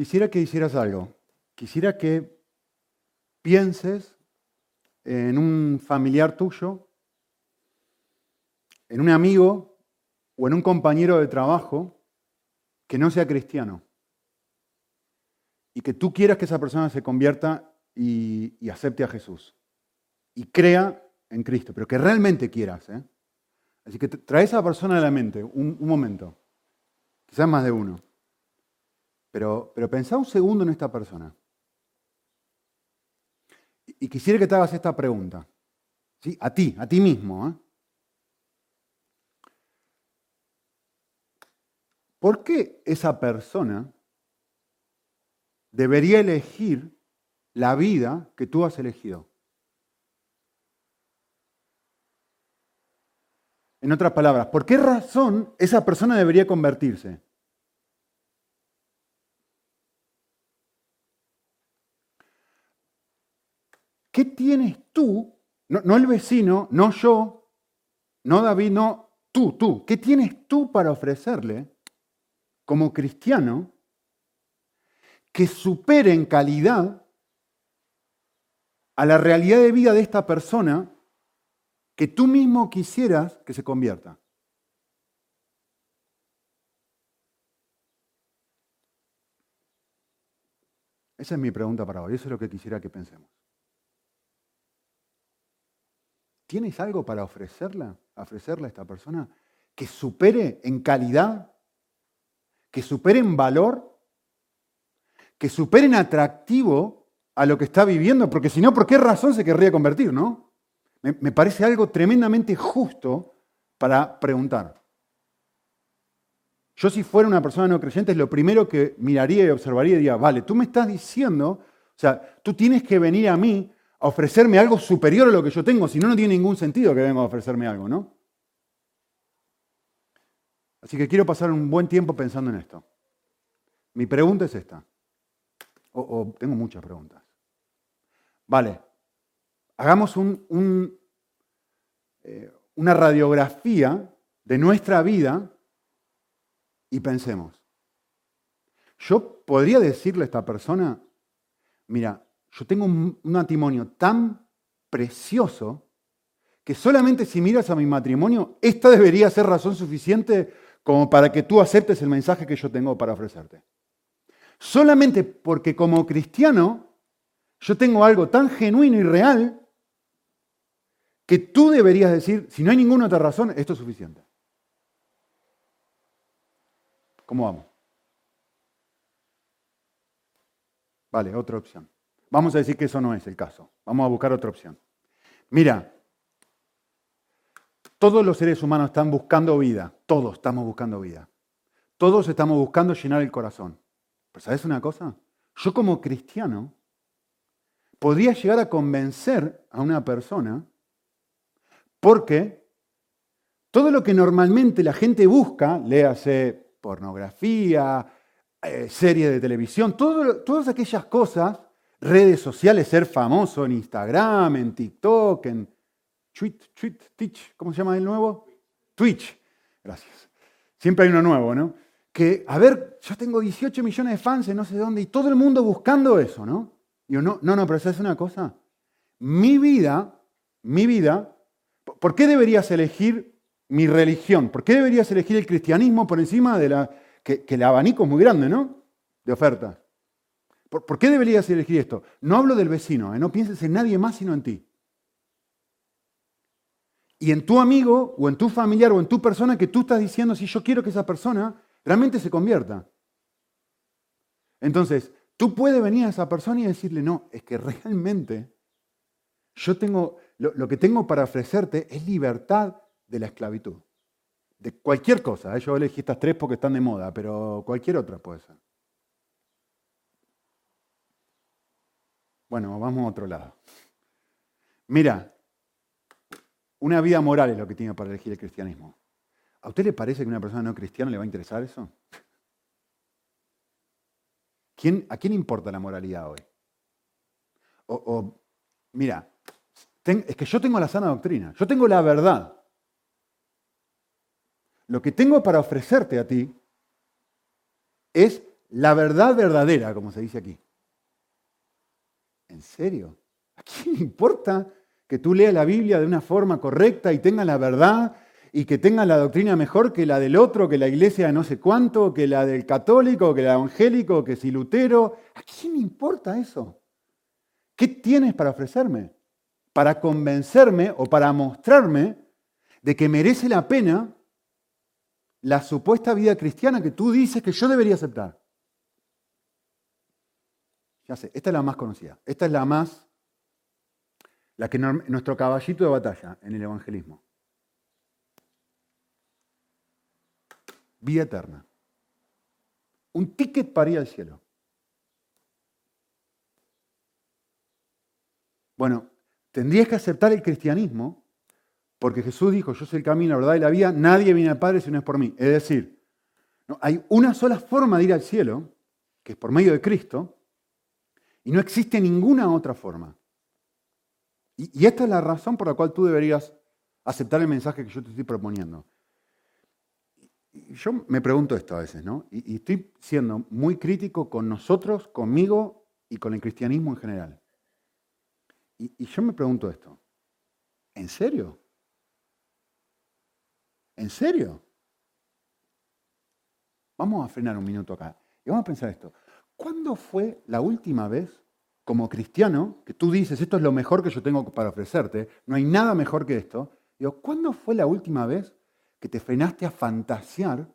quisiera que hicieras algo. Quisiera que pienses en un familiar tuyo, en un amigo o en un compañero de trabajo que no sea cristiano y que tú quieras que esa persona se convierta y, acepte a Jesús y crea en Cristo, pero que realmente quieras. ¿eh? Así que trae a esa persona a la mente un, momento, quizás más de uno, pero, pero pensá un segundo en esta persona. Y, quisiera que te hagas esta pregunta, ¿sí? a ti, a ti mismo. ¿eh? ¿Por qué esa persona debería elegir la vida que tú has elegido? En otras palabras, ¿por qué razón esa persona debería convertirse? ¿Qué tienes tú? No, el vecino, no yo, no David, no tú, tú. ¿Qué tienes tú para ofrecerle como cristiano que supere en calidad a la realidad de vida de esta persona que tú mismo quisieras que se convierta? Esa es mi pregunta para hoy, eso es lo que quisiera que pensemos. ¿Tienes algo para ofrecerla, ofrecerle a esta persona que supere en calidad que superen valor, que superen atractivo a lo que está viviendo, porque si no, ¿por qué razón se querría convertir, no? Me, parece algo tremendamente justo para preguntar. Yo si fuera una persona no creyente, lo primero que miraría y observaría y diría, vale, tú me estás diciendo, o sea, tú tienes que venir a mí a ofrecerme algo superior a lo que yo tengo, si no, no tiene ningún sentido que venga a ofrecerme algo, ¿no? Así que quiero pasar un buen tiempo pensando en esto. Mi pregunta es esta. O, tengo muchas preguntas. Vale, hagamos eh, una radiografía de nuestra vida y pensemos. Yo podría decirle a esta persona, mira, yo tengo un matrimonio tan precioso que solamente si miras a mi matrimonio, esta debería ser razón suficiente como para que tú aceptes el mensaje que yo tengo para ofrecerte. Solamente porque como cristiano yo tengo algo tan genuino y real que tú deberías decir, si no hay ninguna otra razón, esto es suficiente. ¿Cómo vamos? Vale, otra opción. Vamos a decir que eso no es el caso. Vamos a buscar otra opción. Mira, todos los seres humanos están buscando vida, todos estamos buscando vida. Todos estamos buscando llenar el corazón. Pero ¿sabes una cosa? Yo como cristiano podría llegar a convencer a una persona porque todo lo que normalmente la gente busca, léase pornografía, eh, series de televisión, todas aquellas cosas, redes sociales, ser famoso en Instagram, en TikTok, en Twitch, Twitch, ¿cómo se llama el nuevo? Twitch. Gracias. Siempre hay uno nuevo, ¿no? Que, a ver, yo tengo 18 millones de fans en no sé dónde y todo el mundo buscando eso, ¿no? Digo, no, no, no, pero ¿sabes una cosa? Mi vida, mi vida, ¿por qué deberías elegir mi religión? ¿Por qué deberías elegir el cristianismo por encima de la... que, el abanico es muy grande, ¿no? De ofertas. ¿Por, qué deberías elegir esto? No hablo del vecino, ¿eh? no pienses en nadie más sino en ti y en tu amigo o en tu familiar o en tu persona que tú estás diciendo si yo quiero que esa persona realmente se convierta. Entonces, tú puedes venir a esa persona y decirle, no, es que realmente yo tengo, lo, que tengo para ofrecerte es libertad de la esclavitud. De cualquier cosa. ¿eh? Yo elegí estas tres porque están de moda, pero cualquier otra puede ser. Bueno, vamos a otro lado. Mira, una vida moral es lo que tiene para elegir el cristianismo. ¿A usted le parece que a una persona no cristiana le va a interesar eso? ¿A quién importa la moralidad hoy? O, mira, es que yo tengo la sana doctrina, yo tengo la verdad. Lo que tengo para ofrecerte a ti es la verdad verdadera, como se dice aquí. ¿En serio? ¿A quién le importa que tú leas la Biblia de una forma correcta y tengas la verdad y que tengas la doctrina mejor que la del otro, que la iglesia de no sé cuánto, que la del católico, que la evangélico, que si Lutero? ¿A quién le importa eso? ¿Qué tienes para ofrecerme? Para convencerme o para mostrarme de que merece la pena la supuesta vida cristiana que tú dices que yo debería aceptar. Esta es la más conocida. Esta es la más, la que nuestro caballito de batalla en el evangelismo. Vida eterna. Un ticket para ir al cielo. Bueno, tendrías que aceptar el cristianismo porque Jesús dijo, yo soy el camino, la verdad y la vida, nadie viene al Padre si no es por mí. Es decir, ¿no? hay una sola forma de ir al cielo, que es por medio de Cristo, y no existe ninguna otra forma. Y, esta es la razón por la cual tú deberías aceptar el mensaje que yo te estoy proponiendo. Y yo me pregunto esto a veces, ¿no? Y, estoy siendo muy crítico con nosotros, conmigo y con el cristianismo en general. y yo me pregunto esto, ¿en serio? ¿En serio? Vamos a frenar un minuto acá y vamos a pensar esto. ¿Cuándo fue la última vez, como cristiano, que tú dices, esto es lo mejor que yo tengo para ofrecerte, no hay nada mejor que esto? Digo, ¿cuándo fue la última vez que te frenaste a fantasear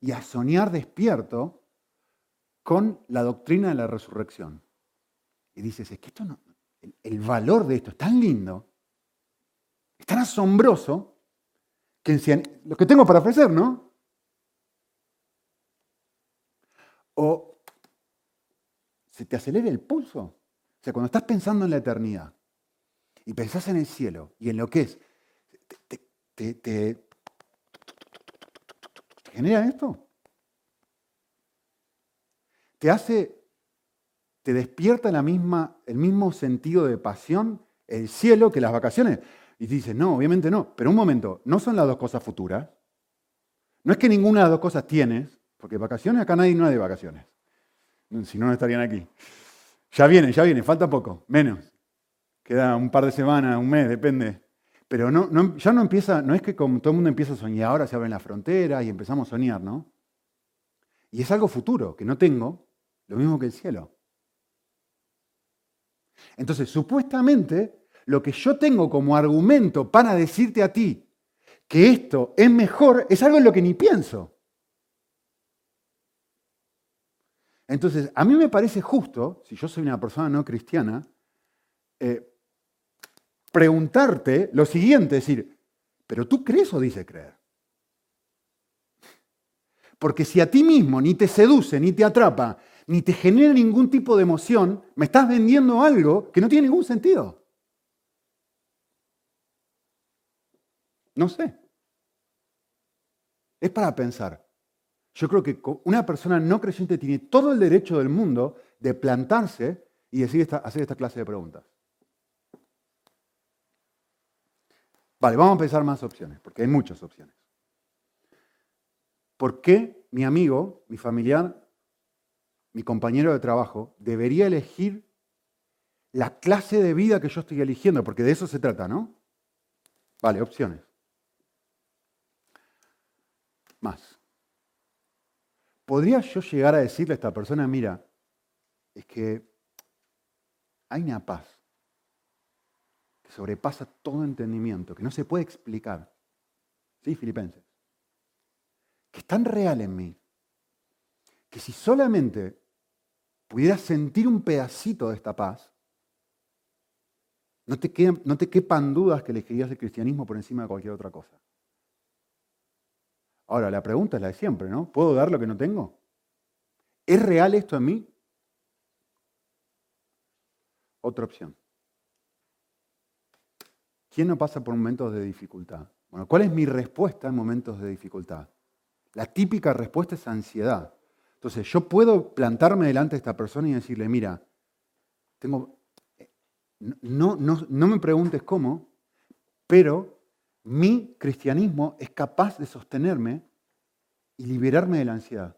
y a soñar despierto con la doctrina de la resurrección? Y dices, es que esto no, el valor de esto es tan lindo, es tan asombroso, lo que tengo para ofrecer, ¿no? O se te acelera el pulso. O sea, cuando estás pensando en la eternidad y pensás en el cielo y en lo que es, ¿te, te, genera esto? ¿Te hace, te despierta la misma, el mismo sentido de pasión el cielo que las vacaciones? Y dices, no, obviamente no. Pero un momento, no son las dos cosas futuras. No es que ninguna de las dos cosas tienes, porque vacaciones acá nadie no hay de vacaciones. Si no, no estarían aquí. Ya viene, ya viene, falta poco, menos. Queda un par de semanas, un mes, depende. Pero no, no, ya no empieza, no es que como todo el mundo empieza a soñar, ahora se abren las fronteras y empezamos a soñar, ¿no? Y es algo futuro que no tengo, lo mismo que el cielo. Entonces, supuestamente, lo que yo tengo como argumento para decirte a ti que esto es mejor es algo en lo que ni pienso. Entonces, a mí me parece justo, si yo soy una persona no cristiana, eh, preguntarte lo siguiente, decir, ¿pero tú crees o dices creer? Porque si a ti mismo ni te seduce, ni te atrapa, ni te genera ningún tipo de emoción, me estás vendiendo algo que no tiene ningún sentido. No sé. Es para pensar. Yo creo que una persona no creyente tiene todo el derecho del mundo de plantarse y decir hacer esta clase de preguntas. Vale, vamos a pensar más opciones, porque hay muchas opciones. ¿Por qué mi amigo, mi familiar, mi compañero de trabajo debería elegir la clase de vida que yo estoy eligiendo? Porque de eso se trata, ¿no? Vale, opciones. más. ¿Podría yo llegar a decirle a esta persona, mira, es que hay una paz que sobrepasa todo entendimiento, que no se puede explicar? ¿Sí, Filipenses? Que es tan real en mí, que si solamente pudiera sentir un pedacito de esta paz, no te, no te quepan dudas que elegirías el cristianismo por encima de cualquier otra cosa. Ahora, la pregunta es la de siempre, ¿no? ¿Puedo dar lo que no tengo? ¿Es real esto en mí? Otra opción. ¿Quién no pasa por momentos de dificultad? Bueno, ¿cuál es mi respuesta en momentos de dificultad? La típica respuesta es ansiedad. Entonces, yo puedo plantarme delante de esta persona y decirle, mira, tengo, no, no, no me preguntes cómo, pero mi cristianismo es capaz de sostenerme y liberarme de la ansiedad.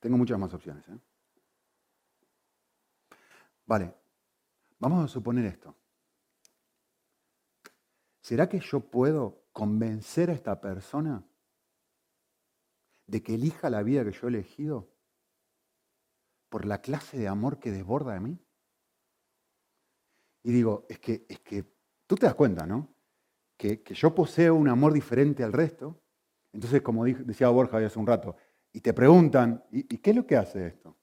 Tengo muchas más opciones. ¿eh? Vale, vamos a suponer esto. ¿Será que yo puedo convencer a esta persona de que elija la vida que yo he elegido por la clase de amor que desborda de mí? Y digo, es que, es que tú te das cuenta, ¿no? Que, yo poseo un amor diferente al resto. Entonces, como decía Borja hace un rato, y te preguntan, ¿y, qué es lo que hace esto?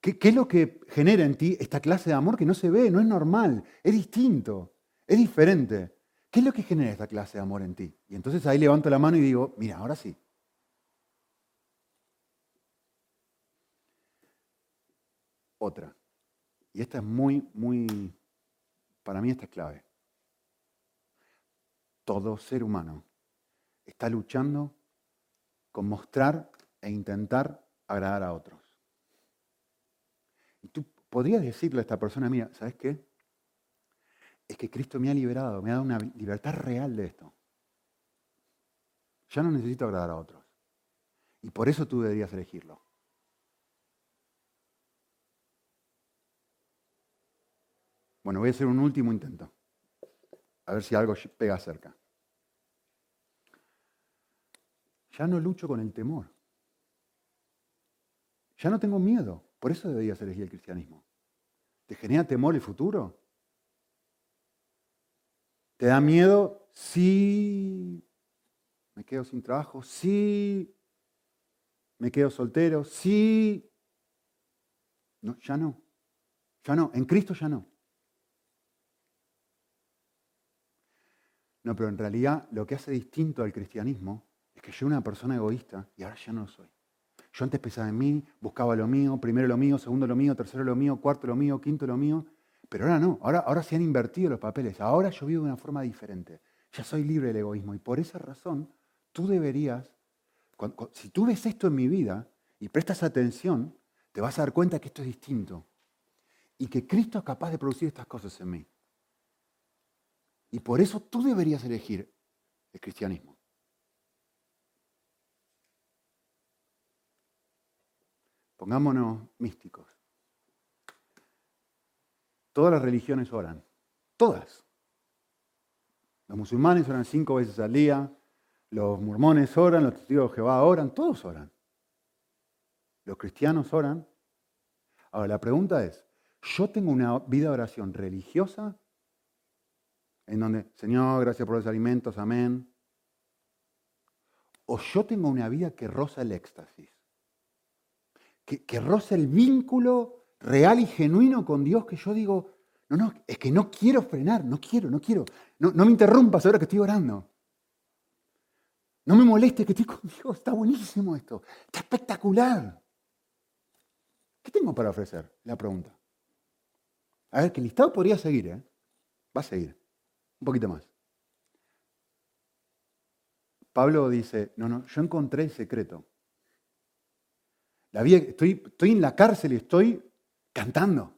¿Qué, es lo que genera en ti esta clase de amor que no se ve, no es normal, es distinto, es diferente? ¿Qué es lo que genera esta clase de amor en ti? Y entonces ahí levanto la mano y digo, mira, ahora sí. Otra. Y esta es muy, muy, para mí esta es clave. Todo ser humano está luchando con mostrar e intentar agradar a otros. Y tú podrías decirle a esta persona, mira, ¿sabes qué? Es que Cristo me ha liberado, me ha dado una libertad real de esto. Ya no necesito agradar a otros. Y por eso tú deberías elegirlo. Bueno, voy a hacer un último intento. A ver si algo pega cerca. Ya no lucho con el temor. Ya no tengo miedo. Por eso deberías elegir el cristianismo. ¿Te genera temor el futuro? ¿Te da miedo si me quedo sin trabajo? Si me quedo soltero? Si... No, ya no. Ya no. En Cristo ya no. No, pero en realidad lo que hace distinto al cristianismo es que yo era una persona egoísta y ahora ya no lo soy. Yo antes pensaba en mí, buscaba lo mío, primero lo mío, segundo lo mío, tercero lo mío, cuarto lo mío, quinto lo mío. Pero ahora no, ahora, ahora se han invertido los papeles. Ahora yo vivo de una forma diferente. Ya soy libre del egoísmo. Y por esa razón, tú deberías, si tú ves esto en mi vida y prestas atención, te vas a dar cuenta que esto es distinto. Y que Cristo es capaz de producir estas cosas en mí. Y por eso tú deberías elegir el cristianismo. Pongámonos místicos. Todas las religiones oran. Todas. Los musulmanes oran cinco veces al día. Los mormones oran, los testigos de Jehová oran, todos oran. Los cristianos oran. Ahora, la pregunta es, ¿yo tengo una vida de oración religiosa en donde, Señor, gracias por los alimentos, amén. O yo tengo una vida que roza el éxtasis, que, roza el vínculo real y genuino con Dios, que yo digo, no, no, es que no quiero frenar, no quiero, no quiero. No, no me interrumpas ahora que estoy orando. No me moleste que estoy con Dios, está buenísimo esto, está espectacular. ¿Qué tengo para ofrecer? La pregunta. A ver, que el listado podría seguir, ¿eh? Va a seguir. Un poquito más. Pablo dice, no, no, yo encontré el secreto. La estoy, estoy en la cárcel y estoy cantando.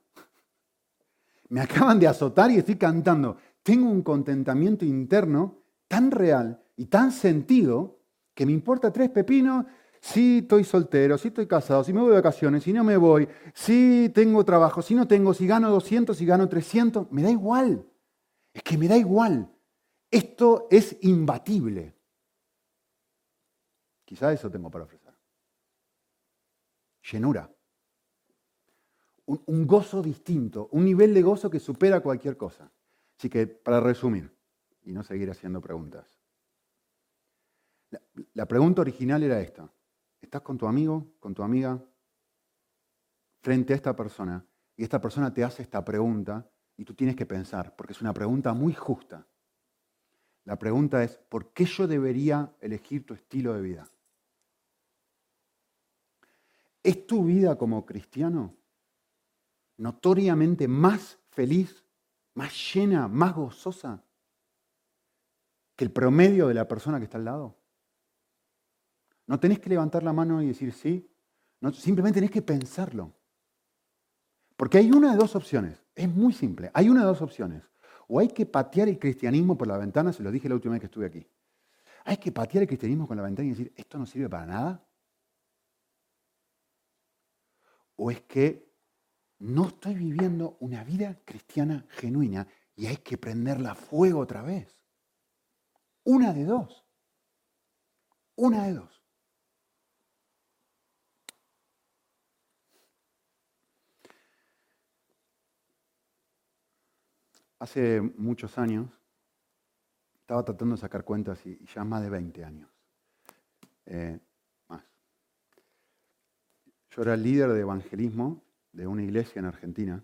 Me acaban de azotar y estoy cantando. Tengo un contentamiento interno tan real y tan sentido que me importa tres pepinos si estoy soltero, si estoy casado, si me voy de vacaciones, si no me voy, si tengo trabajo, si no tengo, si gano 200, si gano 300, me da igual. Es que me da igual. Esto es imbatible. Quizá eso tengo para ofrecer. Llenura. Un, gozo distinto, un nivel de gozo que supera cualquier cosa. Así que, para resumir, y no seguir haciendo preguntas. La, la pregunta original era esta. ¿Estás con tu amigo, con tu amiga, frente a esta persona? Y esta persona te hace esta pregunta y tú tienes que pensar, porque es una pregunta muy justa. La pregunta es, ¿por qué yo debería elegir tu estilo de vida? ¿Es tu vida como cristiano notoriamente más feliz, más llena, más gozosa que el promedio de la persona que está al lado? No tenés que levantar la mano y decir sí, no, simplemente tenés que pensarlo. Porque hay una de dos opciones. Es muy simple. Hay una de dos opciones. O hay que patear el cristianismo por la ventana, se lo dije la última vez que estuve aquí. Hay que patear el cristianismo con la ventana y decir, esto no sirve para nada. o es que no estoy viviendo una vida cristiana genuina y hay que prenderla a fuego otra vez. Una de dos. Una de dos. Hace muchos años estaba tratando de sacar cuentas y ya más de 20 años. Eh, más. Yo era líder de evangelismo de una iglesia en Argentina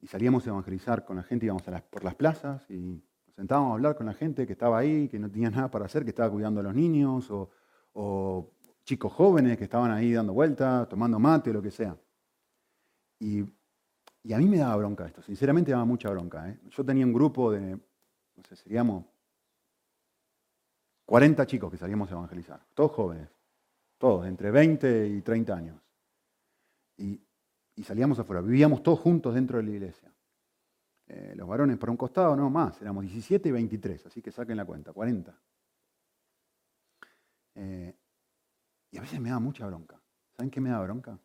y salíamos a evangelizar con la gente, íbamos por las plazas y nos sentábamos a hablar con la gente que estaba ahí, que no tenía nada para hacer, que estaba cuidando a los niños o, chicos jóvenes que estaban ahí dando vueltas, tomando mate, o lo que sea. Y, a mí me daba bronca esto, sinceramente me daba mucha bronca. ¿eh? Yo tenía un grupo de, no sé, seríamos 40 chicos que salíamos a evangelizar, todos jóvenes, todos, entre 20 y 30 años. Y, salíamos afuera, vivíamos todos juntos dentro de la iglesia. Eh, los varones por un costado, no más, éramos 17 y 23, así que saquen la cuenta, 40. Eh, y a veces me da mucha bronca. ¿Saben qué me da bronca?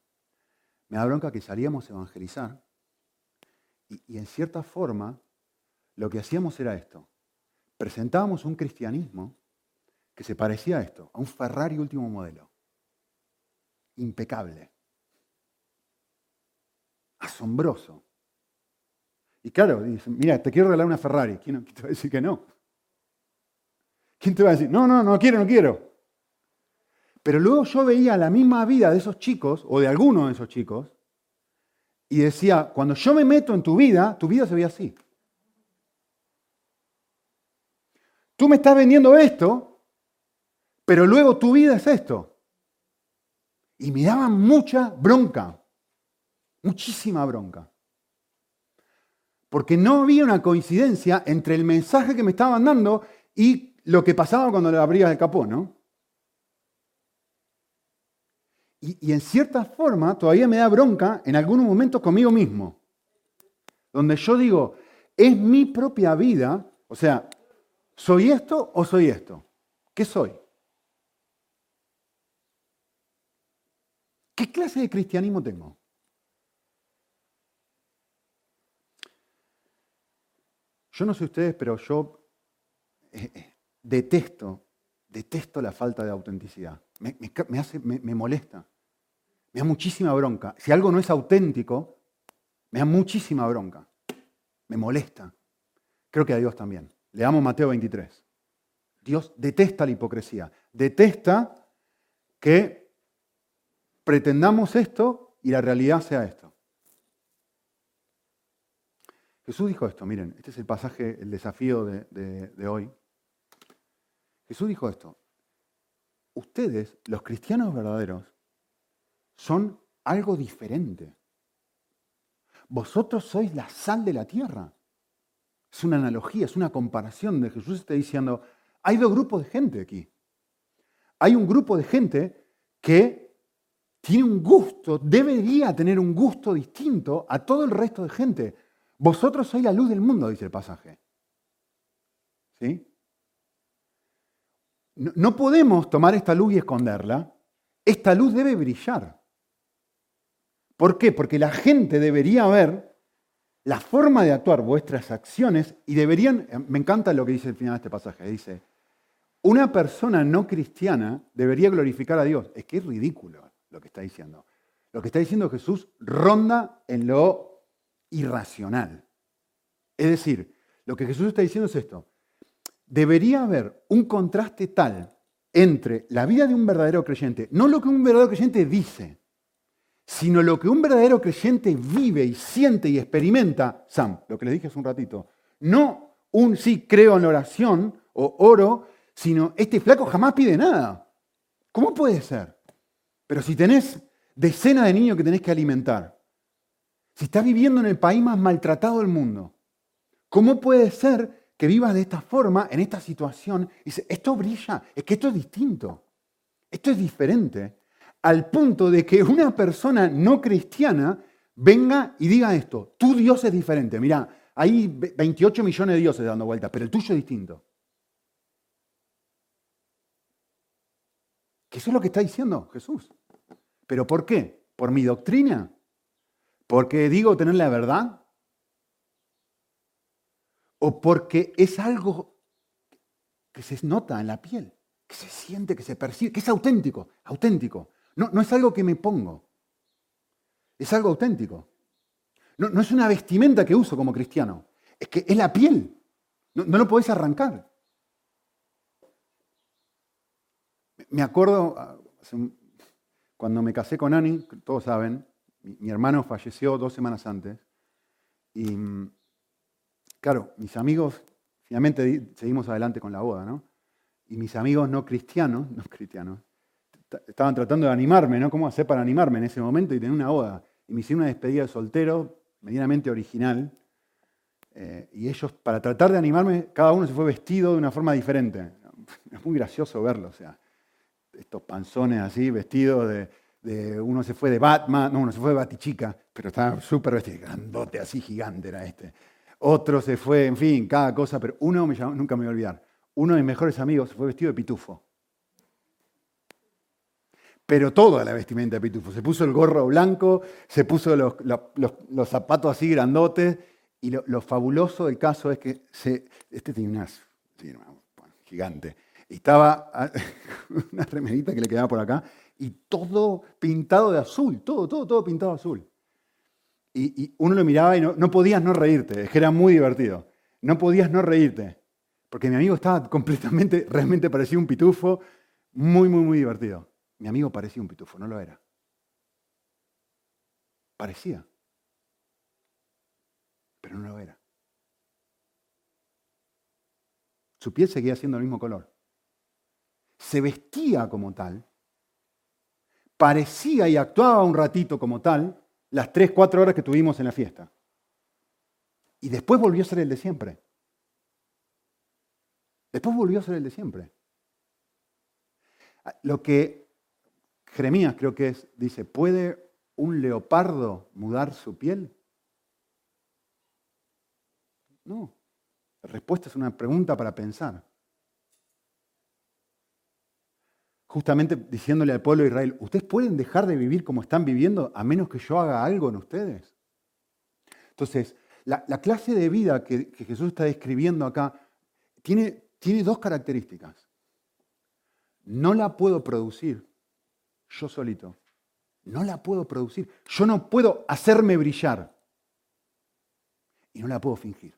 Me da bronca que salíamos a evangelizar y, en cierta forma lo que hacíamos era esto. Presentábamos un cristianismo que se parecía a esto, a un Ferrari último modelo. Impecable. Asombroso. Y claro, dicen, mira, te quiero regalar una Ferrari. ¿Quién, te va a decir que no? ¿Quién te va a decir, no, no, no quiero, no quiero? Pero luego yo veía la misma vida de esos chicos, o de algunos de esos chicos, y decía, cuando yo me meto en tu vida, tu vida se ve así. Tú me estás vendiendo esto, pero luego tu vida es esto. Y me daba mucha bronca, muchísima bronca. Porque no había una coincidencia entre el mensaje que me estaban dando y lo que pasaba cuando le abrías el capó, ¿no? Y, en cierta forma todavía me da bronca en algunos momentos conmigo mismo. Donde yo digo, es mi propia vida, o sea, ¿soy esto o soy esto? ¿Qué soy? ¿Qué clase de cristianismo tengo? Yo no sé ustedes, pero yo eh, eh, detesto, detesto la falta de autenticidad. Me, hace, me molesta. Me da muchísima bronca. Si algo no es auténtico, me da muchísima bronca. Me molesta. Creo que a Dios también. Leamos Mateo 23. Dios detesta la hipocresía. Detesta que pretendamos esto y la realidad sea esto. Jesús dijo esto, miren, este es el pasaje, el desafío de, hoy. Jesús dijo esto, ustedes, los cristianos verdaderos, son algo diferente. Vosotros sois la sal de la tierra. Es una analogía, es una comparación de Jesús está diciendo, hay dos grupos de gente aquí. Hay un grupo de gente que tiene un gusto, debería tener un gusto distinto a todo el resto de gente. Vosotros sois la luz del mundo, dice el pasaje. ¿Sí? No, podemos tomar esta luz y esconderla. Esta luz debe brillar. ¿Por qué? Porque la gente debería ver la forma de actuar, vuestras acciones, y deberían, me encanta lo que dice el final de este pasaje, dice, una persona no cristiana debería glorificar a Dios. Es que es ridículo lo que está diciendo. Lo que está diciendo Jesús ronda en lo irracional. Es decir, lo que Jesús está diciendo es esto. Debería haber un contraste tal entre la vida de un verdadero creyente, no lo que un verdadero creyente dice, sino lo que un verdadero creyente vive y siente y experimenta, Sam, lo que les dije hace un ratito, no un sí creo en oración o oro, sino este flaco jamás pide nada. ¿Cómo puede ser? Pero si tenés decenas de niños que tenés que alimentar, si estás viviendo en el país más maltratado del mundo, ¿cómo puede ser que vivas de esta forma, en esta situación? Y dices, esto brilla, es que esto es distinto, esto es diferente, al punto de que una persona no cristiana venga y diga esto, tu Dios es diferente, mira, hay 28 millones de dioses dando vueltas, pero el tuyo es distinto. eso es lo que está diciendo Jesús. ¿Pero por qué? ¿Por mi doctrina? porque digo tener la verdad o porque es algo que se nota en la piel, que se siente, que se percibe, que es auténtico, auténtico. No, no es algo que me pongo, es algo auténtico. No, no, es una vestimenta que uso como cristiano, es que es la piel, no, lo podés arrancar. Me acuerdo, ah, cuando me casé con Annie, todos saben, mi, hermano falleció dos semanas antes. Y claro, mis amigos, finalmente seguimos adelante con la boda, ¿no? Y mis amigos no cristianos, no cristianos, estaban tratando de animarme, ¿no? ¿Cómo hacer para animarme en ese momento y tener una boda? Y me hicieron una despedida de soltero, medianamente original. Eh, y ellos, para tratar de animarme, cada uno se fue vestido de una forma diferente. Es muy gracioso verlo, o sea, estos panzones así, vestidos de, Uno se fue de Batman, no, uno se fue de Batichica, pero estaba súper vestido, grandote, así gigante era este. Otro se fue, en fin, cada cosa, pero uno me nunca me voy a olvidar. Uno de mis mejores amigos se fue vestido de pitufo. Pero toda la vestimenta de pitufo. Se puso el gorro blanco, se puso los, zapatos así grandotes, y lo, fabuloso del caso es que este tiene unas, gigante, y estaba una remerita que le quedaba por acá y todo pintado de azul, todo, todo, todo pintado azul. Y, uno lo miraba y no, no, podías no reírte, es que era muy divertido. No podías no reírte, porque mi amigo estaba completamente, realmente parecía un pitufo, muy, muy, muy divertido. Mi amigo parecía un pitufo, no lo era. Parecía, pero no lo era. Su piel seguía siendo el mismo color se vestía como tal, parecía y actuaba un ratito como tal, las tres, cuatro horas que tuvimos en la fiesta. Y después volvió a ser el de siempre. Después volvió a ser el de siempre. Lo que Jeremías creo que es, dice, ¿puede un leopardo mudar su piel? No. La respuesta es una pregunta para pensar. justamente diciéndole al pueblo de Israel, ustedes pueden dejar de vivir como están viviendo a menos que yo haga algo en ustedes. Entonces, la, clase de vida que, Jesús está describiendo acá tiene, tiene dos características. No la puedo producir yo solito. No la puedo producir. Yo no puedo hacerme brillar. Y no la puedo fingir.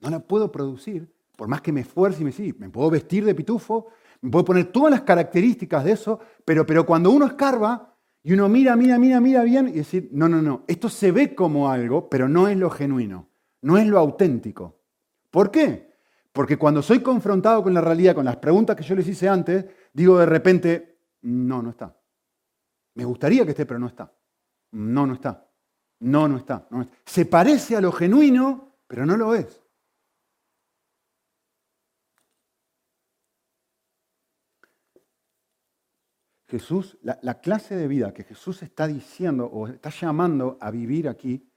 No la puedo producir por más que me esfuerce y me sí, me puedo vestir de pitufo, me puedo poner todas las características de eso, pero, pero cuando uno escarba y uno mira, mira, mira, mira bien y decir, no, no, no, esto se ve como algo, pero no es lo genuino, no es lo auténtico. ¿Por qué? Porque cuando soy confrontado con la realidad, con las preguntas que yo les hice antes, digo de repente, no, no está. Me gustaría que esté, pero no está. No, no está. No, no está. No está. Se parece a lo genuino, pero no lo es. Jesús, la, clase de vida que Jesús está diciendo o está llamando a vivir aquí,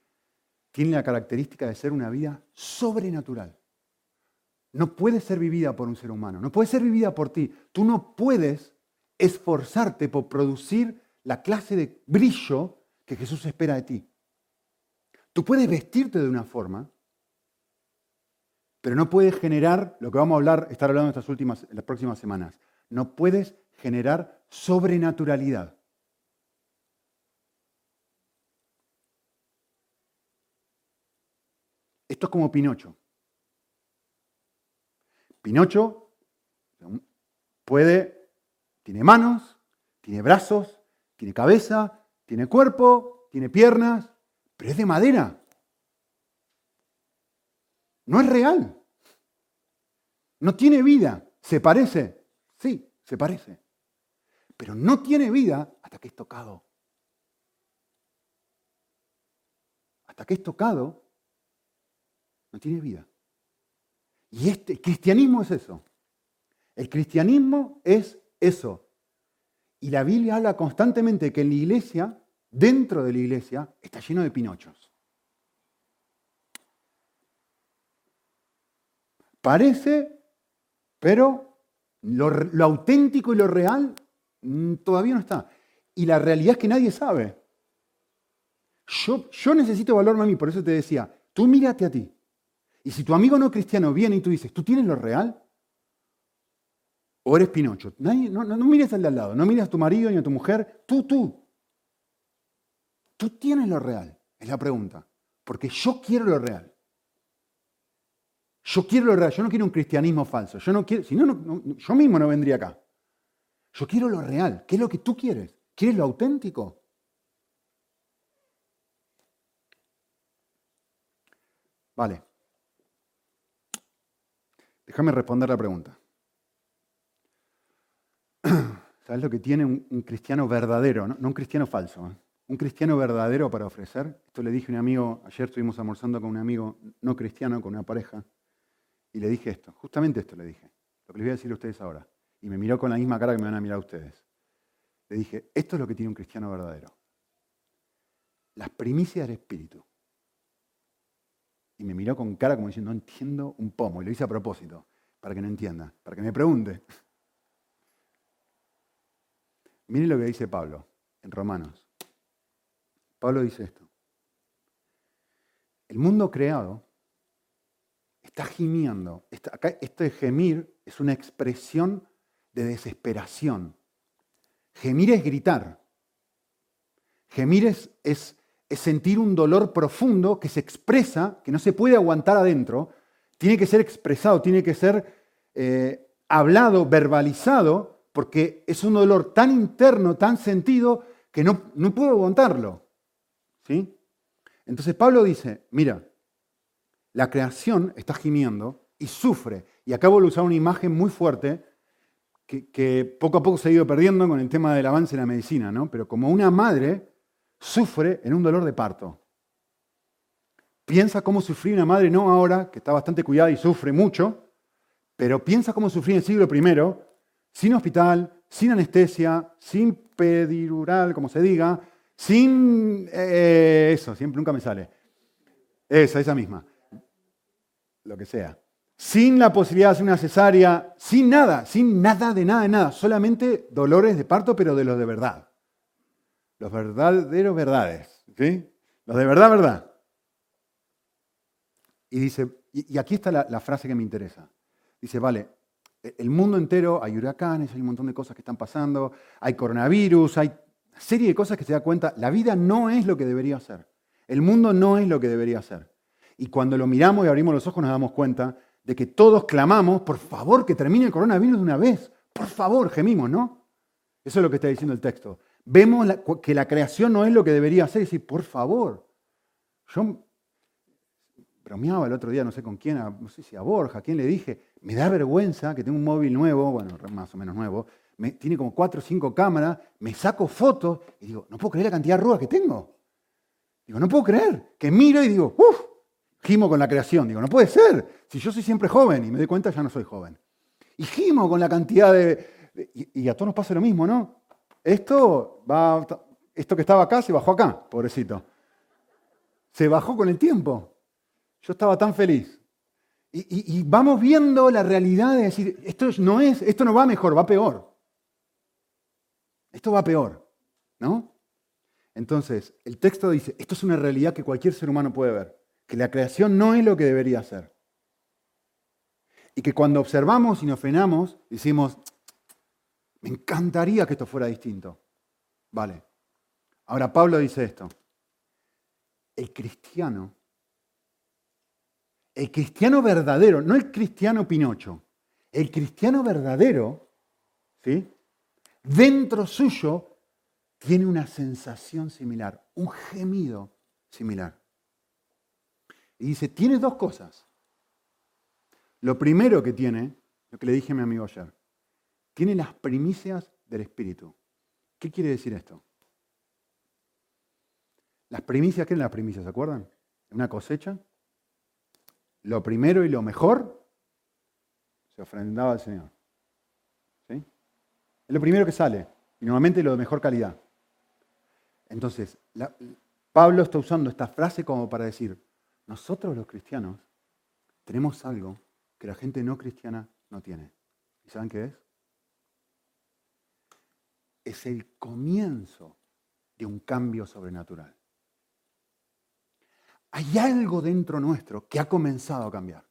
tiene la característica de ser una vida sobrenatural. No puede ser vivida por un ser humano, no puede ser vivida por ti. Tú no puedes esforzarte por producir la clase de brillo que Jesús espera de ti. Tú puedes vestirte de una forma, pero no puedes generar lo que vamos a hablar, estar hablando estas últimas, las próximas semanas. No puedes generar sobrenaturalidad. Esto es como Pinocho. Pinocho puede, tiene manos, tiene brazos, tiene cabeza, tiene cuerpo, tiene piernas, pero es de madera. No es real. No tiene vida. ¿Se parece? Sí, se parece pero no tiene vida hasta que es tocado. Hasta que es tocado, no tiene vida. Y este el cristianismo es eso. El cristianismo es eso. Y la Biblia habla constantemente que en la iglesia, dentro de la iglesia, está lleno de pinochos. Parece, pero lo, auténtico y lo real Mm, todavía no está. y la realidad es que nadie sabe. Yo, yo necesito evaluarme a mí, por eso te decía, tú mírate a ti. Y si tu amigo no cristiano viene y tú dices, ¿tú tienes lo real? ¿O eres Pinocho? No mires al de al lado, no mires a tu marido ni a tu mujer, tú, tú. Tú tienes lo real, es la pregunta. Porque yo quiero lo real. Yo quiero lo real, yo no quiero un cristianismo falso. Yo no quiero, si no, no, yo mismo no vendría acá. Yo quiero lo real. ¿Qué es lo que tú quieres? ¿Quieres lo auténtico? Vale. Déjame responder la pregunta. ¿Sabes lo que tiene un, cristiano verdadero? No, un cristiano falso. ¿eh? Un cristiano verdadero para ofrecer. Esto le dije a un amigo, ayer estuvimos almorzando con un amigo no cristiano, con una pareja, y le dije esto, justamente esto le dije, lo que les voy a decir a ustedes ahora. Y me miró con la misma cara que me van a mirar ustedes. Le dije, esto es lo que tiene un cristiano verdadero. Las primicias del Espíritu. Y me miró con cara como diciendo, no entiendo un pomo. Y lo hice a propósito, para que no entienda, para que me pregunte. Miren lo que dice Pablo en Romanos. Pablo dice esto. El mundo creado está gimiendo. Acá, este gemir es una expresión de desesperación. Gemir es gritar. Gemir es, sentir un dolor profundo que se expresa, que no se puede aguantar adentro. Tiene que ser expresado, tiene que ser eh, hablado, verbalizado, porque es un dolor tan interno, tan sentido, que no, no puedo aguantarlo. ¿Sí? Entonces Pablo dice, mira, la creación está gimiendo y sufre. Y acabo de usar una imagen muy fuerte que, poco a poco se ha ido perdiendo con el tema del avance en la medicina, ¿no? Pero como una madre sufre en un dolor de parto. Piensa cómo sufría una madre, no ahora, que está bastante cuidada y sufre mucho, pero piensa cómo sufría en el siglo I, sin hospital, sin anestesia, sin pedirural, como se diga, sin... Eh, eso, siempre nunca me sale. Esa, esa misma. Lo que sea. Sin la posibilidad de hacer una cesárea, sin nada, sin nada de nada de nada. Solamente dolores de parto, pero de los de verdad. Los verdaderos verdades. ¿sí? Los de verdad, verdad. Y dice, y, aquí está la, frase que me interesa. Dice, vale, el mundo entero, hay huracanes, hay un montón de cosas que están pasando, hay coronavirus, hay serie de cosas que se da cuenta, la vida no es lo que debería ser. El mundo no es lo que debería ser. Y cuando lo miramos y abrimos los ojos nos damos cuenta de que todos clamamos, por favor, que termine el coronavirus de una vez. Por favor, gemimos, ¿no? Eso es lo que está diciendo el texto. Vemos que la creación no es lo que debería ser y decir, por favor. Yo bromeaba el otro día, no sé con quién, no sé si a Borja, a quién le dije, me da vergüenza que tengo un móvil nuevo, bueno, más o menos nuevo, tiene como cuatro o cinco cámaras, me saco fotos y digo, no puedo creer la cantidad de arrugas que tengo. Digo, no puedo creer. Que miro y digo, uff, gimo con la creación. Digo, no puede ser. Si yo soy siempre joven y me doy cuenta, ya no soy joven. Y gimo con la cantidad de... y, a todos nos pasa lo mismo, ¿no? Esto, va, esto que estaba acá se bajó acá, pobrecito. Se bajó con el tiempo. Yo estaba tan feliz. Y, vamos viendo la realidad de decir, esto no es, esto no va mejor, va peor. Esto va peor, ¿no? Entonces, el texto dice, esto es una realidad que cualquier ser humano puede ver, que la creación no es lo que debería ser. Y que cuando observamos y nos frenamos, decimos, me encantaría que esto fuera distinto. Vale. Ahora Pablo dice esto. El cristiano, el cristiano verdadero, no el cristiano Pinocho, el cristiano verdadero, ¿sí? dentro suyo tiene una sensación similar, un gemido similar. Y dice, tiene dos cosas. Lo primero que tiene, lo que le dije a mi amigo ayer, tiene las primicias del Espíritu. ¿Qué quiere decir esto? Las primicias, ¿qué eran las primicias? ¿Se acuerdan? Una cosecha. Lo primero y lo mejor se ofrendaba al Señor. Es lo primero que sale, y normalmente lo de mejor calidad. Entonces, Pablo está usando esta frase como para decir, nosotros los cristianos tenemos algo que la gente no cristiana no tiene. ¿Y saben qué es? Es el comienzo de un cambio sobrenatural. Hay algo dentro nuestro que ha comenzado a cambiar.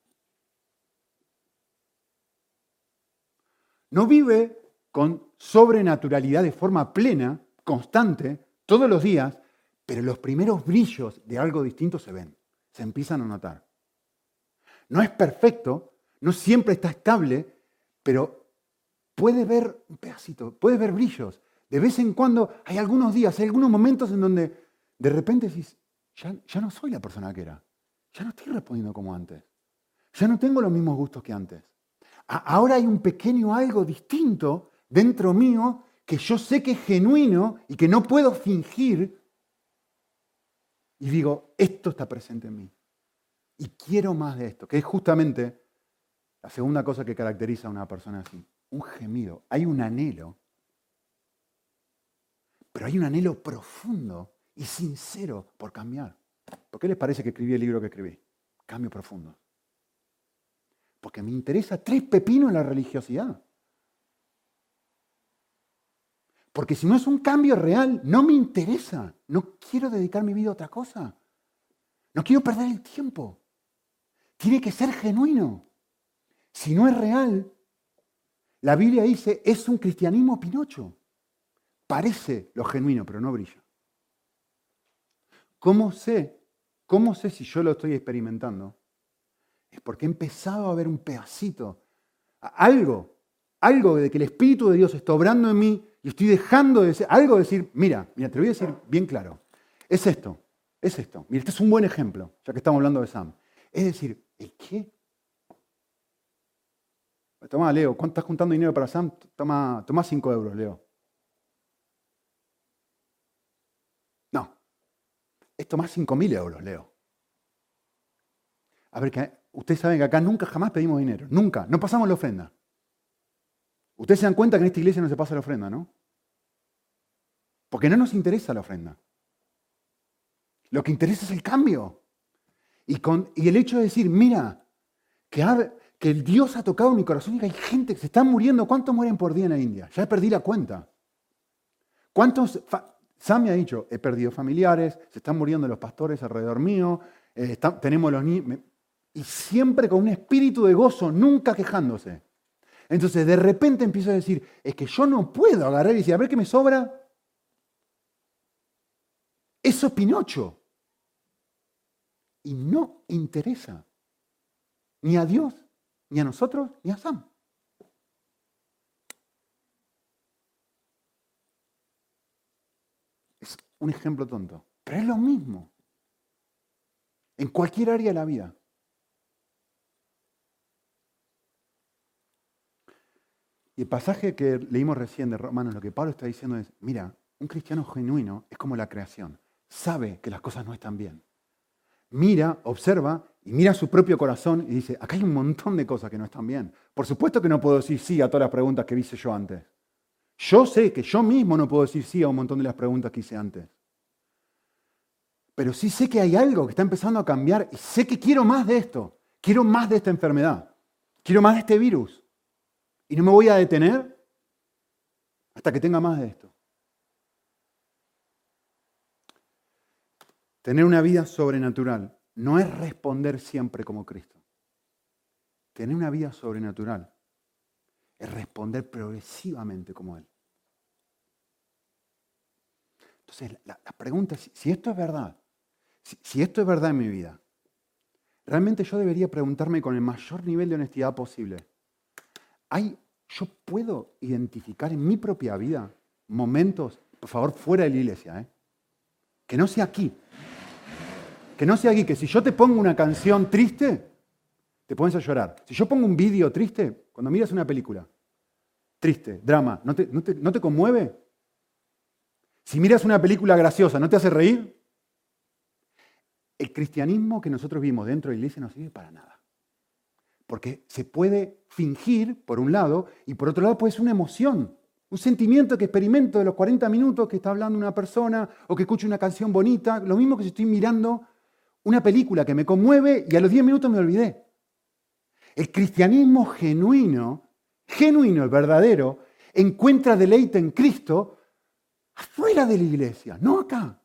No vive con sobrenaturalidad de forma plena, constante, todos los días, pero los primeros brillos de algo distinto se ven, se empiezan a notar. No es perfecto, no siempre está estable, pero puede ver un pedacito, puede ver brillos. De vez en cuando hay algunos días, hay algunos momentos en donde de repente decís, ya, no soy la persona que era, ya no estoy respondiendo como antes, ya no tengo los mismos gustos que antes. Ahora hay un pequeño algo distinto dentro mío que yo sé que es genuino y que no puedo fingir. Y digo, esto está presente en mí. Y quiero más de esto, que es justamente la segunda cosa que caracteriza a una persona así. Un gemido. Hay un anhelo. Pero hay un anhelo profundo y sincero por cambiar. ¿Por qué les parece que escribí el libro que escribí? Cambio profundo. Porque me interesa tres pepinos en la religiosidad. Porque si no es un cambio real, no me interesa. No quiero dedicar mi vida a otra cosa. No quiero perder el tiempo. Tiene que ser genuino. Si no es real, la Biblia dice, es un cristianismo pinocho. Parece lo genuino, pero no brilla. ¿Cómo sé? ¿Cómo sé si yo lo estoy experimentando? es porque he empezado a ver un pedacito, algo, algo de que el Espíritu de Dios está obrando en mí y estoy dejando de decir, algo de decir, mira, mira, te lo voy a decir bien claro, es esto, es esto. Mira, este es un buen ejemplo, ya que estamos hablando de Sam. Es decir, ¿el qué? Toma, Leo, ¿cuánto estás juntando dinero para Sam? Toma, toma 5 euros, Leo. No, es tomar 5 mil euros, Leo. A ver, ¿qué? Ustedes saben que acá nunca jamás pedimos dinero, nunca, no pasamos la ofrenda. Ustedes se dan cuenta que en esta iglesia no se pasa la ofrenda, ¿no? Porque no nos interesa la ofrenda. Lo que interesa es el cambio. Y, con, y el hecho de decir, mira, que, que el Dios ha tocado mi corazón y que hay gente que se está muriendo. ¿Cuántos mueren por día en la India? Ya perdí la cuenta. ¿Cuántos? Sam me ha dicho, he perdido familiares, se están muriendo los pastores alrededor mío, eh, tenemos los niños y siempre con un espíritu de gozo, nunca quejándose. Entonces de repente empiezo a decir, es que yo no puedo agarrar y decir, a ver qué me sobra. Eso es Pinocho. Y no interesa ni a Dios, ni a nosotros, ni a Sam. Es un ejemplo tonto, pero es lo mismo. En cualquier área de la vida. Y el pasaje que leímos recién de Romanos, lo que Pablo está diciendo es, mira, un cristiano genuino es como la creación, sabe que las cosas no están bien. Mira, observa y mira su propio corazón y dice, acá hay un montón de cosas que no están bien. Por supuesto que no puedo decir sí a todas las preguntas que hice yo antes. Yo sé que yo mismo no puedo decir sí a un montón de las preguntas que hice antes. Pero sí sé que hay algo que está empezando a cambiar y sé que quiero más de esto. Quiero más de esta enfermedad. Quiero más de este virus. Y no me voy a detener hasta que tenga más de esto. Tener una vida sobrenatural no es responder siempre como Cristo. Tener una vida sobrenatural es responder progresivamente como Él. Entonces, la, pregunta es, si esto es verdad, si esto es verdad en mi vida, realmente yo debería preguntarme con el mayor nivel de honestidad posible, yo puedo identificar en mi propia vida momentos, por favor, fuera de la iglesia, ¿eh? que no sea aquí. Que no sea aquí, que si yo te pongo una canción triste, te pones a llorar. Si yo pongo un vídeo triste, cuando miras una película, triste, drama, ¿no te, no te conmueve? Si miras una película graciosa, ¿no te hace reír? El cristianismo que nosotros vimos dentro de la iglesia no sirve para nada. Porque se puede fingir, por un lado, y por otro lado puede ser una emoción, un sentimiento que experimento de los 40 minutos que está hablando una persona o que escucho una canción bonita, lo mismo que si estoy mirando una película que me conmueve y a los 10 minutos me olvidé. El cristianismo genuino, genuino, el verdadero, encuentra deleite en Cristo afuera de la iglesia, no acá.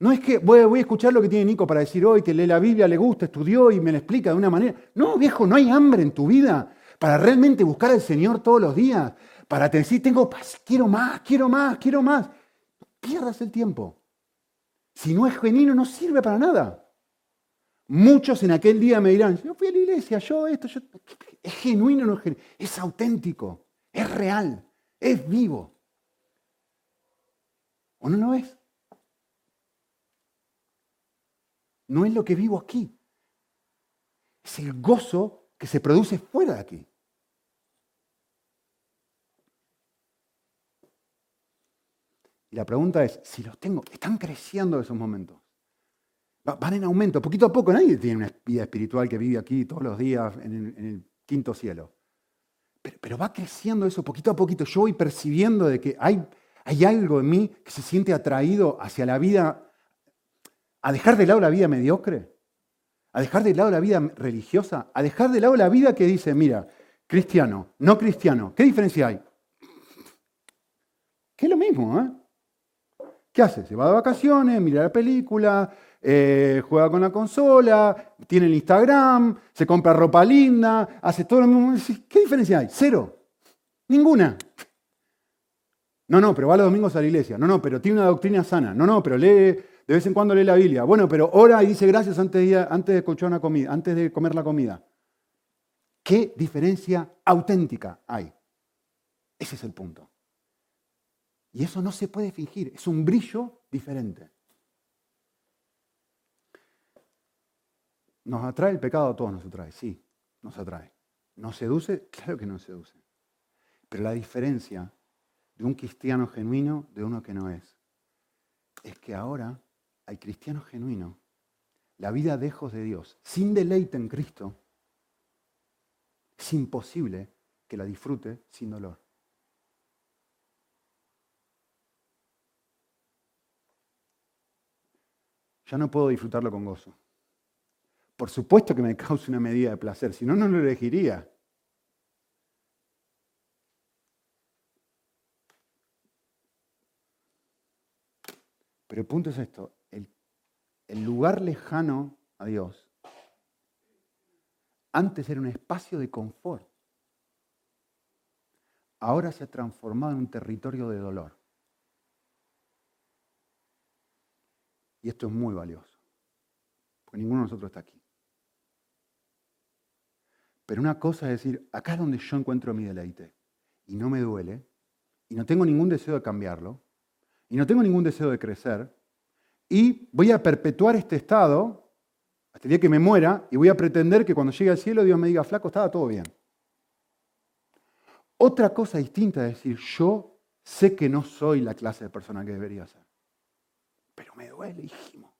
No es que voy, a escuchar lo que tiene Nico para decir hoy, que lee la Biblia, le gusta, estudió y me lo explica de una manera. No, viejo, no hay hambre en tu vida para realmente buscar al Señor todos los días, para decir, tengo quiero más, quiero más, quiero más. No pierdas el tiempo. Si no es genuino, no sirve para nada. Muchos en aquel día me dirán, yo fui a la iglesia, yo esto, yo... Es genuino, no es genuino. Es auténtico, es real, es vivo. ¿O no lo es? No es lo que vivo aquí. Es el gozo que se produce fuera de aquí. Y la pregunta es, si los tengo, están creciendo esos momentos. Van en aumento, poquito a poco. Nadie tiene una vida espiritual que vive aquí todos los días en el, quinto cielo. Pero, va creciendo eso poquito a poquito. Yo voy percibiendo de que hay, hay algo en mí que se siente atraído hacia la vida a dejar de lado la vida mediocre, a dejar de lado la vida religiosa, a dejar de lado la vida que dice, mira, cristiano, no cristiano, ¿qué diferencia hay? Que es lo mismo, ¿eh? ¿Qué hace? Se va de vacaciones, mira la película, eh, juega con la consola, tiene el Instagram, se compra ropa linda, hace todo lo mismo. ¿Qué diferencia hay? Cero. Ninguna. No, no, pero va los domingos a la iglesia. No, no, pero tiene una doctrina sana. No, no, pero lee de vez en cuando lee la Biblia. Bueno, pero ora y dice gracias antes de, antes una comida, antes de comer la comida. ¿Qué diferencia auténtica hay? Ese es el punto. Y eso no se puede fingir, es un brillo diferente. ¿Nos atrae el pecado a todos? Nos atrae, sí, nos atrae. ¿Nos seduce? Claro que nos seduce. Pero la diferencia de un cristiano genuino de uno que no es, es que ahora al cristiano genuino, la vida de hijos de Dios, sin deleite en Cristo, es imposible que la disfrute sin dolor. Ya no puedo disfrutarlo con gozo. Por supuesto que me causa una medida de placer, si no, no lo elegiría. Pero el punto es esto, el lugar lejano a Dios, antes era un espacio de confort. Ahora se ha transformado en un territorio de dolor. Y esto es muy valioso, porque ninguno de nosotros está aquí. Pero una cosa es decir, acá es donde yo encuentro mi deleite, y no me duele, y no tengo ningún deseo de cambiarlo, y no tengo ningún deseo de crecer, y voy a perpetuar este estado hasta el día que me muera y voy a pretender que cuando llegue al cielo Dios me diga, flaco, estaba todo bien. Otra cosa distinta es decir, yo sé que no soy la clase de persona que debería ser, pero me duele, hijimo.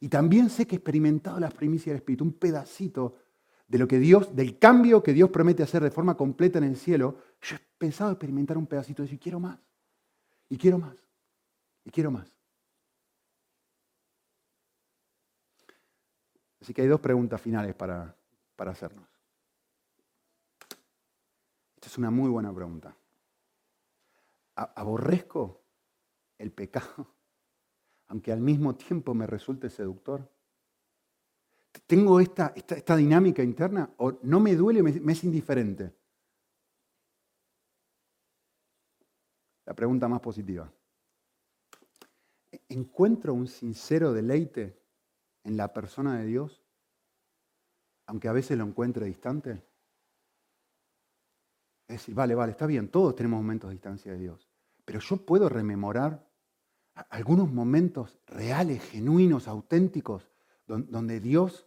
Y también sé que he experimentado las primicias del Espíritu, un pedacito de lo que Dios, del cambio que Dios promete hacer de forma completa en el cielo. Yo he pensado experimentar un pedacito de decir, quiero más, y quiero más, y quiero más. Así que hay dos preguntas finales para, para hacernos. Esta es una muy buena pregunta. ¿Aborrezco el pecado, aunque al mismo tiempo me resulte seductor? ¿Tengo esta, esta, dinámica interna o no me duele, me, me es indiferente? La pregunta más positiva. ¿Encuentro un sincero deleite en la persona de Dios, aunque a veces lo encuentre distante? Es decir, vale, vale, está bien, todos tenemos momentos de distancia de Dios, pero yo puedo rememorar algunos momentos reales, genuinos, auténticos, donde Dios,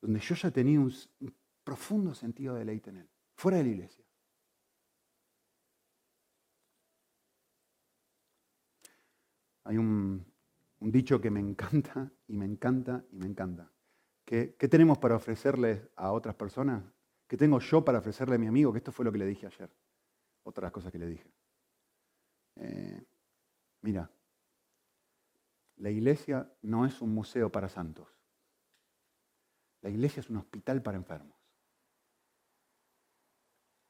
donde yo ya tenía un, un profundo sentido de deleite en Él, fuera de la iglesia. Hay un dicho que me encanta y me encanta y me encanta. ¿Qué, tenemos para ofrecerles a otras personas? ¿Qué tengo yo para ofrecerle a mi amigo? Que esto fue lo que le dije ayer. Otras cosas que le dije. Eh, mira, la iglesia no es un museo para santos. La iglesia es un hospital para enfermos.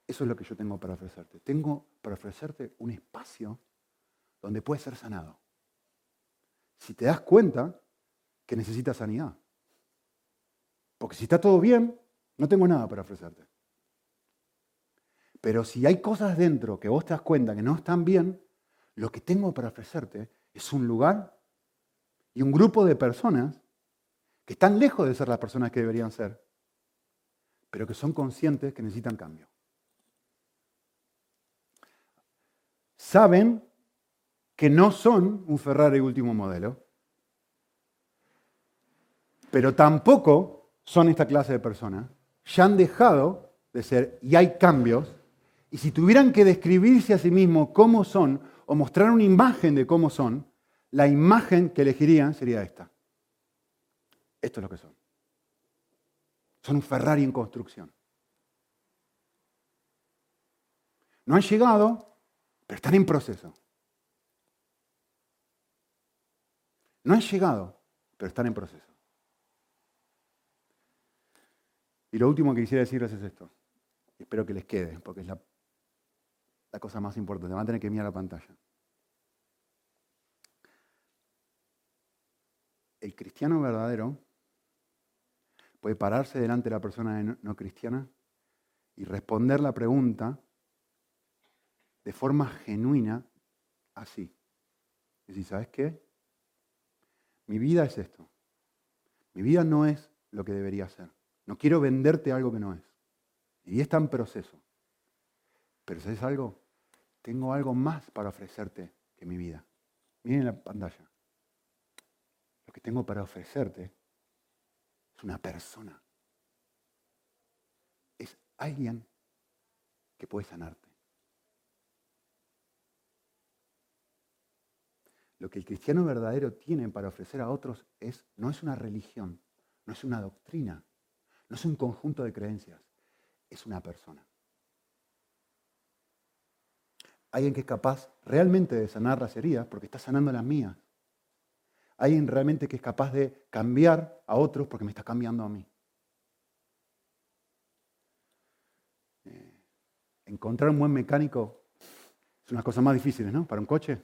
Eso es lo que yo tengo para ofrecerte. Tengo para ofrecerte un espacio donde puede ser sanado. Si te das cuenta que necesitas sanidad. Porque si está todo bien, no tengo nada para ofrecerte. Pero si hay cosas dentro que vos te das cuenta que no están bien, lo que tengo para ofrecerte es un lugar y un grupo de personas que están lejos de ser las personas que deberían ser, pero que son conscientes que necesitan cambio. Saben que no son un Ferrari último modelo, pero tampoco son esta clase de personas. Ya han dejado de ser y hay cambios. Y si tuvieran que describirse a sí mismos cómo son o mostrar una imagen de cómo son, la imagen que elegirían sería esta. Esto es lo que son. Son un Ferrari en construcción. No han llegado, pero están en proceso. No han llegado, pero están en proceso. Y lo último que quisiera decirles es esto. Espero que les quede, porque es la, cosa más importante. Van a tener que mirar la pantalla. El cristiano verdadero puede pararse delante de la persona no, cristiana y responder la pregunta de forma genuina así. Es decir, ¿sabes qué? Mi vida es esto. Mi vida no es lo que debería ser. No quiero venderte algo que no es. Vida está en proceso. Pero ¿sabes algo? Tengo algo más para ofrecerte que mi vida. Miren la pantalla. Lo que tengo para ofrecerte es una persona. Es alguien que puede sanarte. Lo que el cristiano verdadero tiene para ofrecer a otros es, no es una religión, no es una doctrina, no es un conjunto de creencias, es una persona. Alguien que es capaz realmente de sanar las heridas porque está sanando las mías alguien realmente que es capaz de cambiar a otros porque me está cambiando a mí. Eh, encontrar un buen mecánico es una cosa más difíciles, ¿no? Para un coche.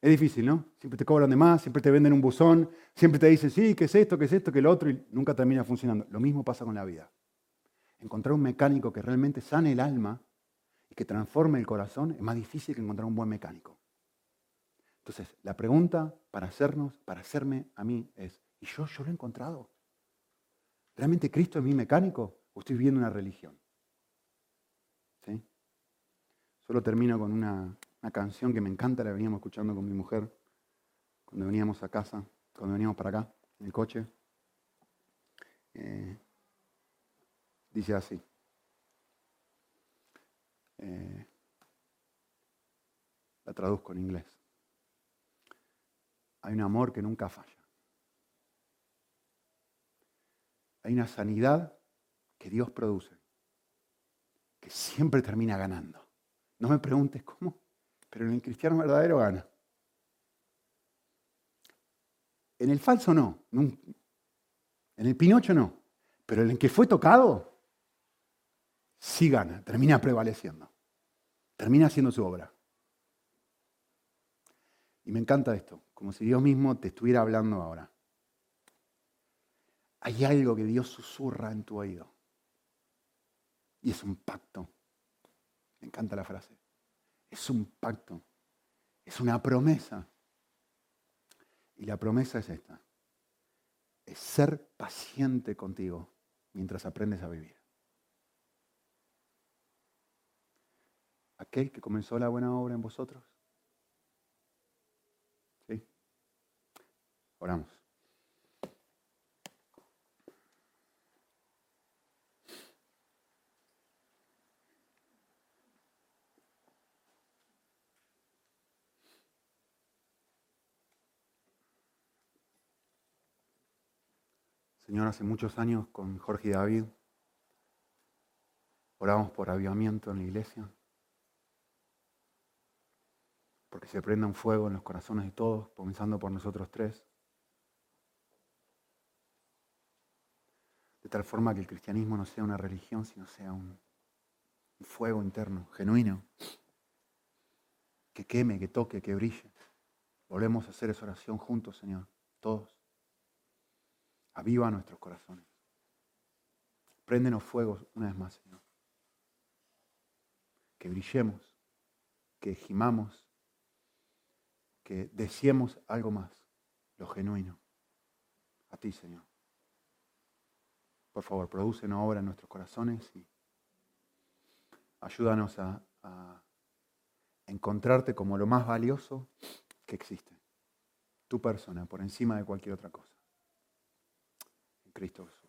Es difícil, ¿no? Siempre te cobran de más, siempre te venden un buzón, siempre te dicen, sí, ¿qué es esto, qué es esto, qué es lo otro? Y nunca termina funcionando. Lo mismo pasa con la vida. Encontrar un mecánico que realmente sane el alma y que transforme el corazón es más difícil que encontrar un buen mecánico. Entonces, la pregunta para hacernos, para hacerme a mí es, ¿y yo, yo lo he encontrado? ¿Realmente Cristo es mi mecánico o estoy viviendo una religión? ¿Sí? Solo termino con una, canción que me encanta, la veníamos escuchando con mi mujer cuando veníamos a casa, cuando veníamos para acá, en el coche. Eh, dice así. Eh, la traduzco en inglés hay un amor que nunca falla. Hay una sanidad que Dios produce, que siempre termina ganando. No me preguntes cómo, pero en el cristiano verdadero gana. En el falso no, en el Pinocho no, pero en el que fue tocado, sí gana, termina prevaleciendo, termina haciendo su obra. Y me encanta esto, como si Dios mismo te estuviera hablando ahora. Hay algo que Dios susurra en tu oído. Y es un pacto. Me encanta la frase. Es un pacto. Es una promesa. Y la promesa es esta. Es ser paciente contigo mientras aprendes a vivir. Aquel que comenzó la buena obra en vosotros Oramos. Señor, hace muchos años con Jorge y David oramos por avivamiento en la iglesia, porque se prenda un fuego en los corazones de todos, comenzando por nosotros tres. de tal forma que el cristianismo no sea una religión, sino sea un, fuego interno, genuino. que queme, que toque, que brille. Volvemos a hacer esa oración juntos, Señor, todos. Aviva nuestros corazones. Préndenos fuegos una vez más, Señor. Que brillemos, que gimamos, que deseemos algo más, lo genuino. A ti, Señor. Por favor, produce una obra en nuestros corazones y ayúdanos a, a encontrarte como lo más valioso que existe. Tu persona, por encima de cualquier otra cosa. Cristo.